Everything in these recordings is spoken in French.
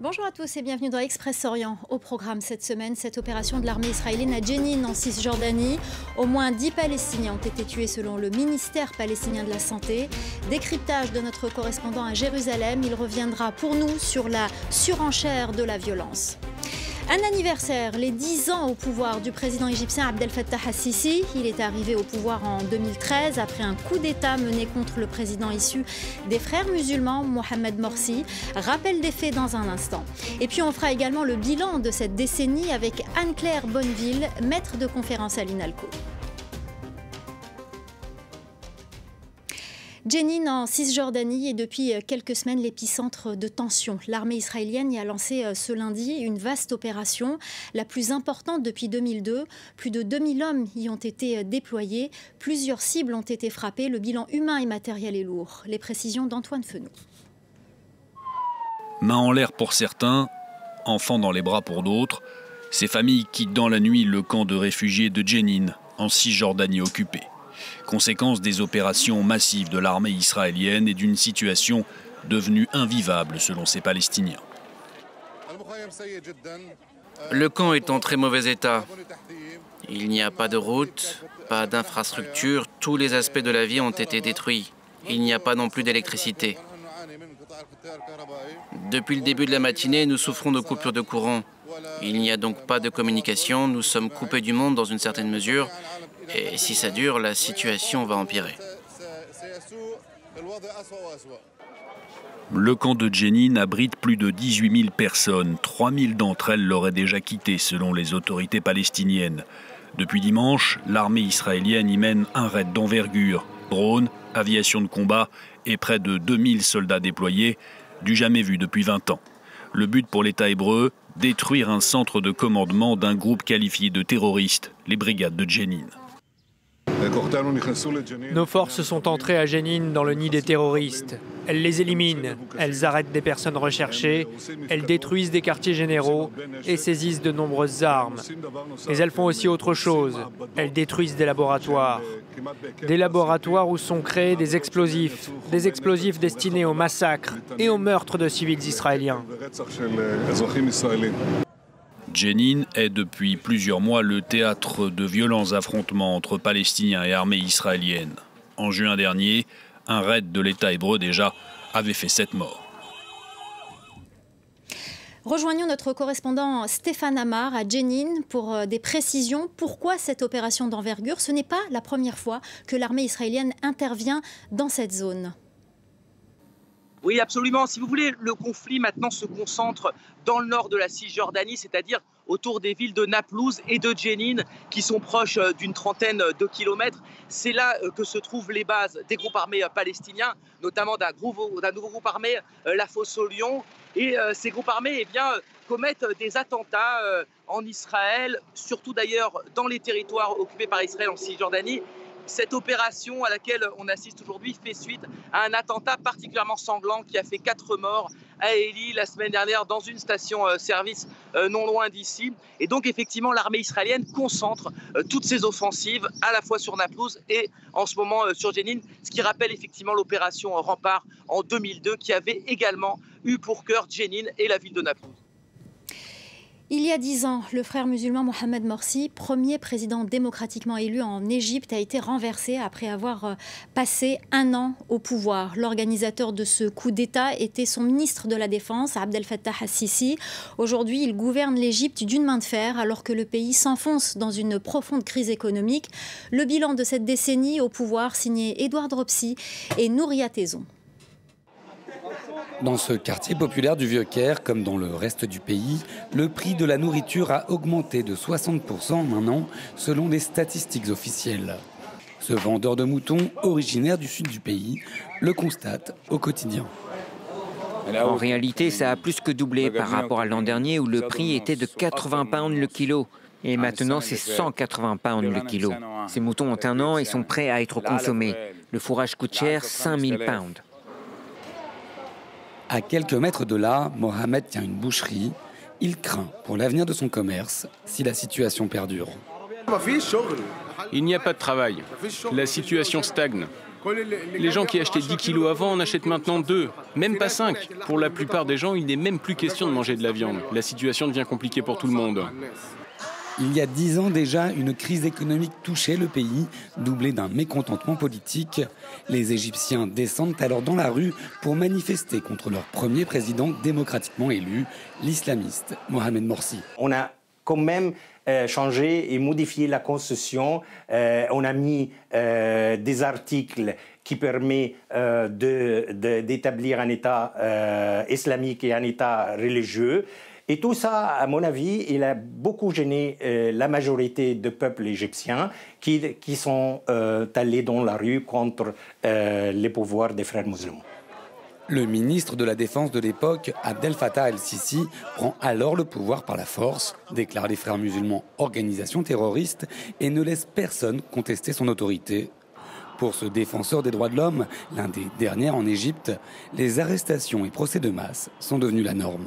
Bonjour à tous et bienvenue dans Express Orient. Au programme cette semaine, cette opération de l'armée israélienne à Jenin en Cisjordanie. Au moins 10 Palestiniens ont été tués selon le ministère palestinien de la Santé. Décryptage de notre correspondant à Jérusalem. Il reviendra pour nous sur la surenchère de la violence. Un anniversaire, les 10 ans au pouvoir du président égyptien Abdel Fattah al-Sisi. Il est arrivé au pouvoir en 2013 après un coup d'État mené contre le président issu des frères musulmans, Mohamed Morsi. Rappel des faits dans un instant. Et puis on fera également le bilan de cette décennie avec Anne-Claire Bonneville, maître de conférence à l'INALCO. Jenin en Cisjordanie est depuis quelques semaines l'épicentre de tensions. L'armée israélienne y a lancé euh, ce lundi une vaste opération, la plus importante depuis 2002. Plus de 2000 hommes y ont été euh, déployés. Plusieurs cibles ont été frappées. Le bilan humain et matériel est lourd. Les précisions d'Antoine Fenou. Main en l'air pour certains, enfants dans les bras pour d'autres, ces familles quittent dans la nuit le camp de réfugiés de Jenin, en Cisjordanie occupée conséquence des opérations massives de l'armée israélienne et d'une situation devenue invivable selon ces Palestiniens. Le camp est en très mauvais état. Il n'y a pas de route, pas d'infrastructure, tous les aspects de la vie ont été détruits. Il n'y a pas non plus d'électricité. Depuis le début de la matinée, nous souffrons de coupures de courant. Il n'y a donc pas de communication, nous sommes coupés du monde dans une certaine mesure, et si ça dure, la situation va empirer. Le camp de Jenin abrite plus de 18 000 personnes. 3 000 d'entre elles l'auraient déjà quitté selon les autorités palestiniennes. Depuis dimanche, l'armée israélienne y mène un raid d'envergure. Drones, aviation de combat et près de 2000 soldats déployés, du jamais vu depuis 20 ans. Le but pour l'État hébreu, détruire un centre de commandement d'un groupe qualifié de terroriste, les brigades de Jenin. Nos forces sont entrées à Jenin dans le nid des terroristes. Elles les éliminent, elles arrêtent des personnes recherchées, elles détruisent des quartiers généraux et saisissent de nombreuses armes. Mais elles font aussi autre chose. Elles détruisent des laboratoires. Des laboratoires où sont créés des explosifs, des explosifs destinés au massacre et au meurtre de civils israéliens. Jenin est depuis plusieurs mois le théâtre de violents affrontements entre Palestiniens et armées israéliennes. En juin dernier, un raid de l'État hébreu déjà avait fait sept morts. Rejoignons notre correspondant Stéphane Amar à Jenin pour euh, des précisions. Pourquoi cette opération d'envergure? Ce n'est pas la première fois que l'armée israélienne intervient dans cette zone. Oui, absolument. Si vous voulez, le conflit maintenant se concentre dans le nord de la Cisjordanie, c'est-à-dire autour des villes de Naplouse et de Jenin, qui sont proches euh, d'une trentaine de kilomètres. C'est là euh, que se trouvent les bases des groupes armés euh, palestiniens, notamment d'un nouveau groupe armé, la Fosse au Lion. Et ces groupes armés eh commettent des attentats en Israël, surtout d'ailleurs dans les territoires occupés par Israël en Cisjordanie. Cette opération à laquelle on assiste aujourd'hui fait suite à un attentat particulièrement sanglant qui a fait quatre morts à Eli la semaine dernière dans une station-service euh, euh, non loin d'ici. Et donc effectivement, l'armée israélienne concentre euh, toutes ses offensives à la fois sur Naplouse et en ce moment sur Jenin, ce qui rappelle effectivement l'opération Rempart en 2002 qui avait également eu pour cœur Jenin et la ville de Naplouse. Il y a dix ans, le frère musulman Mohamed Morsi, premier président démocratiquement élu en Égypte, a été renversé après avoir euh, passé un an au pouvoir. L'organisateur de ce coup d'État était son ministre de la Défense, Abdel Fattah al-Sisi. Aujourd'hui, il gouverne l'Égypte d'une main de fer alors que le pays s'enfonce dans une profonde crise économique. Le bilan de cette décennie au pouvoir, signé Édouard Dropsy et Nouria Tezon. Dans ce quartier populaire du Vieux-Caire, comme dans le reste du pays, le prix de la nourriture a augmenté de 60% en un an, selon les statistiques officielles. Ce vendeur de moutons, originaire du sud du pays, le constate au quotidien. En réalité, ça a plus que doublé par rapport à l'an dernier où le prix était de 80 pounds le kilo. Et maintenant, c'est 180 pounds le kilo. Ces moutons ont un an et sont prêts à être consommés. Le fourrage coûte cher, 5000 pounds. À quelques mètres de là, Mohamed tient une boucherie. Il craint pour l'avenir de son commerce si la situation perdure. Il n'y a pas de travail. La situation stagne. Les gens qui achetaient 10 kilos avant en achètent maintenant 2, même pas 5. Pour la plupart des gens, il n'est même plus question de manger de la viande. La situation devient compliquée pour tout le monde. Il y a dix ans déjà, une crise économique touchait le pays, doublée d'un mécontentement politique. Les Égyptiens descendent alors dans la rue pour manifester contre leur premier président démocratiquement élu, l'islamiste Mohamed Morsi. On a quand même euh, changé et modifié la constitution. Euh, on a mis euh, des articles qui permettent d'établir un État islamique et un État religieux. Et tout ça, à mon avis, il a beaucoup gêné euh, la majorité du peuple égyptien qui, qui sont euh, allés dans la rue contre euh, les pouvoirs des frères musulmans. Le ministre de la Défense de l'époque, Abdel Fattah el-Sisi, prend alors le pouvoir par la force, déclare les frères musulmans organisation terroriste et ne laisse personne contester son autorité. Pour ce défenseur des droits de l'homme, l'un des derniers en Égypte, les arrestations et procès de masse sont devenus la norme.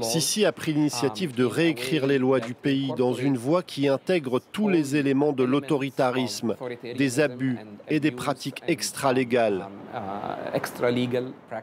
Sisi a pris l'initiative de réécrire les lois du pays dans une voie qui intègre tous les éléments de l'autoritarisme, des abus et des pratiques extra-légales.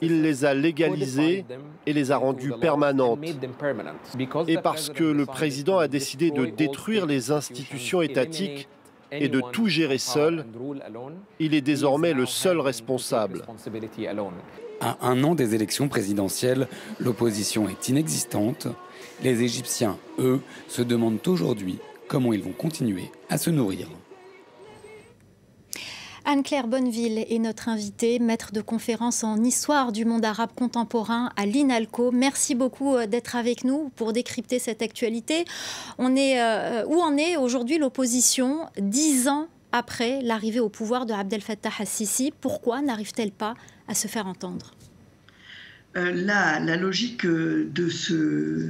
Il les a légalisées et les a rendues permanentes. Et parce que le président a décidé de détruire les institutions étatiques, et de tout gérer seul, il est désormais le seul responsable. À un an des élections présidentielles, l'opposition est inexistante. Les Égyptiens, eux, se demandent aujourd'hui comment ils vont continuer à se nourrir. Anne-Claire Bonneville est notre invitée, maître de conférence en histoire du monde arabe contemporain à l'INALCO. Merci beaucoup euh, d'être avec nous pour décrypter cette actualité. On est, euh, où en est aujourd'hui l'opposition dix ans après l'arrivée au pouvoir de Abdel Fattah al-Sisi? Pourquoi n'arrive-t-elle pas se faire entendre euh, la, logique de ce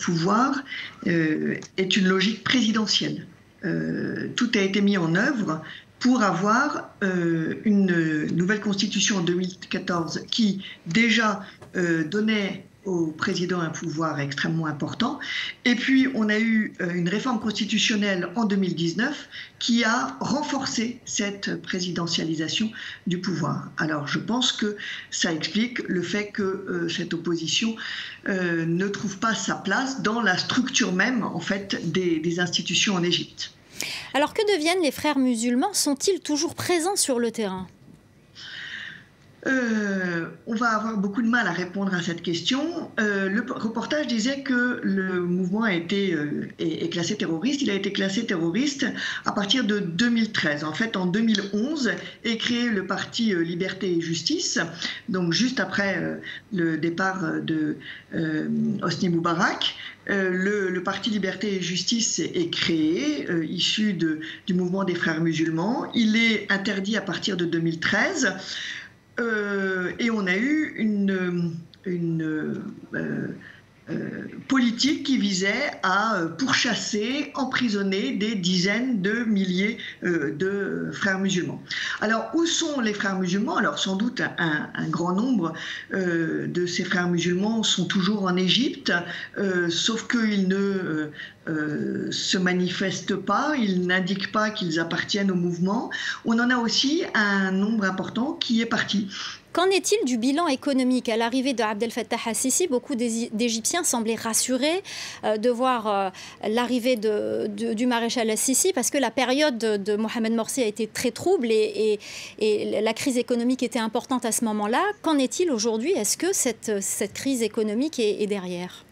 pouvoir est une logique présidentielle. tout a été mis en œuvre pour avoir euh, une nouvelle constitution en 2014 qui déjà euh, donnait au président un pouvoir extrêmement important. Et puis, on a eu euh, une réforme constitutionnelle en 2019 qui a renforcé cette présidentialisation du pouvoir. Alors, je pense que ça explique le fait que cette opposition ne trouve pas sa place dans la structure même, en fait, des institutions en Égypte. Alors que deviennent les frères musulmans? Sont-ils toujours présents sur le terrain? Euh, on va avoir beaucoup de mal à répondre à cette question. Euh, le reportage disait que le mouvement a été euh, est, classé terroriste. Il a été classé terroriste à partir de 2013. En fait, en 2011 est créé le parti Liberté et Justice. Donc juste après le départ de Hosni Moubarak. Le, parti Liberté et Justice est créé, issu du mouvement des frères musulmans. Il est interdit à partir de 2013. Euh, et on a eu une, euh, politique qui visait à pourchasser, emprisonner des dizaines de milliers de frères musulmans. Alors, où sont les frères musulmans? Alors, sans doute, un, grand nombre de ces frères musulmans sont toujours en Égypte, sauf qu'ils ne euh, se manifestent pas, ils n'indiquent pas qu'ils appartiennent au mouvement. On en a aussi un nombre important qui est parti. Qu'en est-il du bilan économique À l'arrivée de Abdel Fattah al-Sisi, beaucoup d'Égyptiens semblaient rassurés euh, de voir euh, l'arrivée du maréchal al-Sisi parce que la période de, Mohamed Morsi a été très trouble et, la crise économique était importante à ce moment-là. Qu'en est-il aujourd'hui Est-ce que cette, crise économique est derrière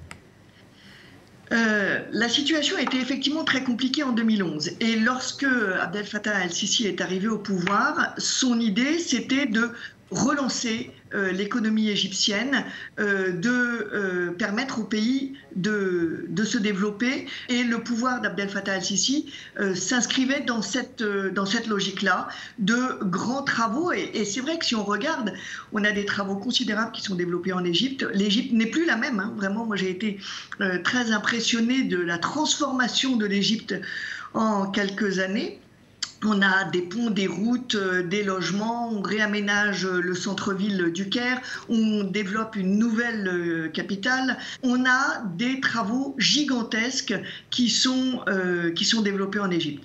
euh, la situation été effectivement très compliquée en 2011. Et lorsque Abdel Fattah el-Sisi est arrivé au pouvoir, son idée, c'était de relancer euh, l'économie égyptienne, euh, de euh, permettre au pays de, de, se développer. Et le pouvoir d'Abdel Fattah al-Sisi s'inscrivait dans cette, cette logique-là de grands travaux. Et, c'est vrai que si on regarde, on a des travaux considérables qui sont développés en Égypte. L'Égypte n'est plus la même. Hein. Vraiment, moi j'ai été très impressionné de la transformation de l'Égypte en quelques années. On a des ponts, des routes, euh, des logements, on réaménage le centre-ville du Caire, on développe une nouvelle euh, capitale. On a des travaux gigantesques qui sont, euh, qui sont développés en Égypte.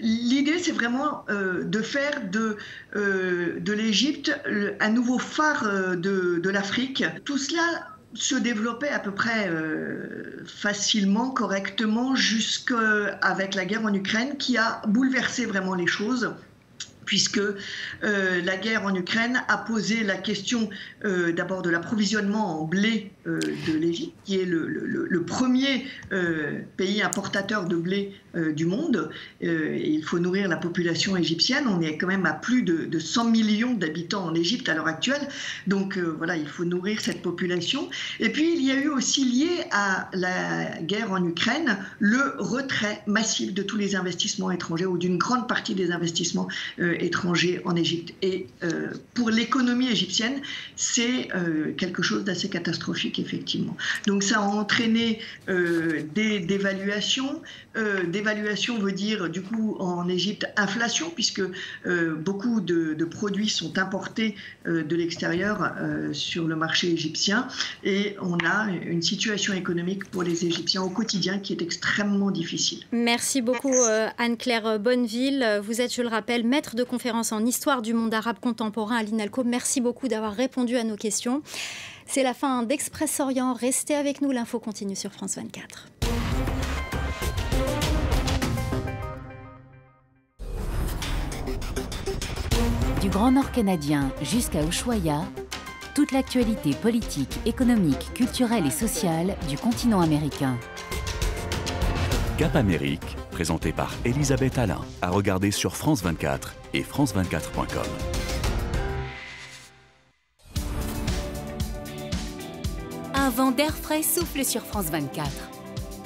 L'idée, c'est vraiment de faire de, de l'Égypte un nouveau phare de, de l'Afrique. Tout cela se développait à peu près euh, facilement, correctement, jusqu'avec la guerre en Ukraine qui a bouleversé vraiment les choses puisque euh, la guerre en Ukraine a posé la question euh, d'abord de l'approvisionnement en blé euh, de l'Égypte, qui est le, premier pays importateur de blé du monde. Il faut nourrir la population égyptienne. On est quand même à plus de, 100 millions d'habitants en Égypte à l'heure actuelle. Donc voilà, il faut nourrir cette population. Et puis il y a eu aussi lié à la guerre en Ukraine le retrait massif de tous les investissements étrangers ou d'une grande partie des investissements en Égypte. Et euh, pour l'économie égyptienne, c'est euh, quelque chose d'assez catastrophique, effectivement. Donc ça a entraîné euh, des dévaluations. dévaluation veut dire, du coup, en Égypte, inflation, puisque beaucoup de, de, produits sont importés de l'extérieur sur le marché égyptien. Et on a une situation économique pour les Égyptiens au quotidien qui est extrêmement difficile. Merci beaucoup, Anne-Claire Bonneville. Vous êtes, je le rappelle, maître de conférence en histoire du monde arabe contemporain à l'INALCO. Merci beaucoup d'avoir répondu à nos questions. C'est la fin d'Express Orient. Restez avec nous, l'info continue sur France 24. Du Grand Nord canadien jusqu'à Ushuaia, toute l'actualité politique, économique, culturelle et sociale du continent américain. Cap Amérique, présenté par Elisabeth Alain, à regarder sur France 24 et France24.com. Un vent d'air frais souffle sur France 24.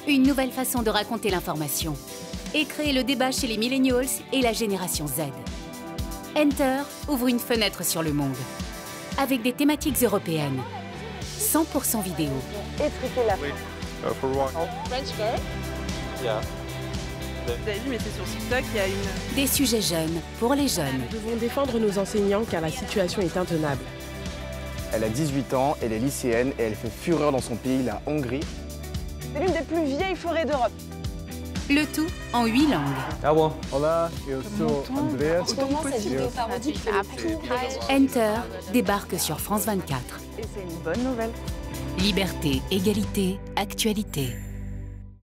Une nouvelle façon de raconter l'information et créer le débat chez les millennials et la génération Z. Enter ouvre une fenêtre sur le monde avec des thématiques européennes. 100% vidéo. la vous avez vu, mais c'est sur TikTok, il y a une... Des sujets jeunes, pour les jeunes. Nous devons défendre nos enseignants car la situation est intenable. Elle a 18 ans, elle est lycéenne et elle fait fureur dans son pays, la Hongrie. C'est l'une des plus vieilles forêts d'Europe. Le tout en huit langues. Ah bon? Hola, eu sou Andreas. Enter débarque sur France 24. Et c'est une bonne nouvelle. Liberté, égalité, actualité.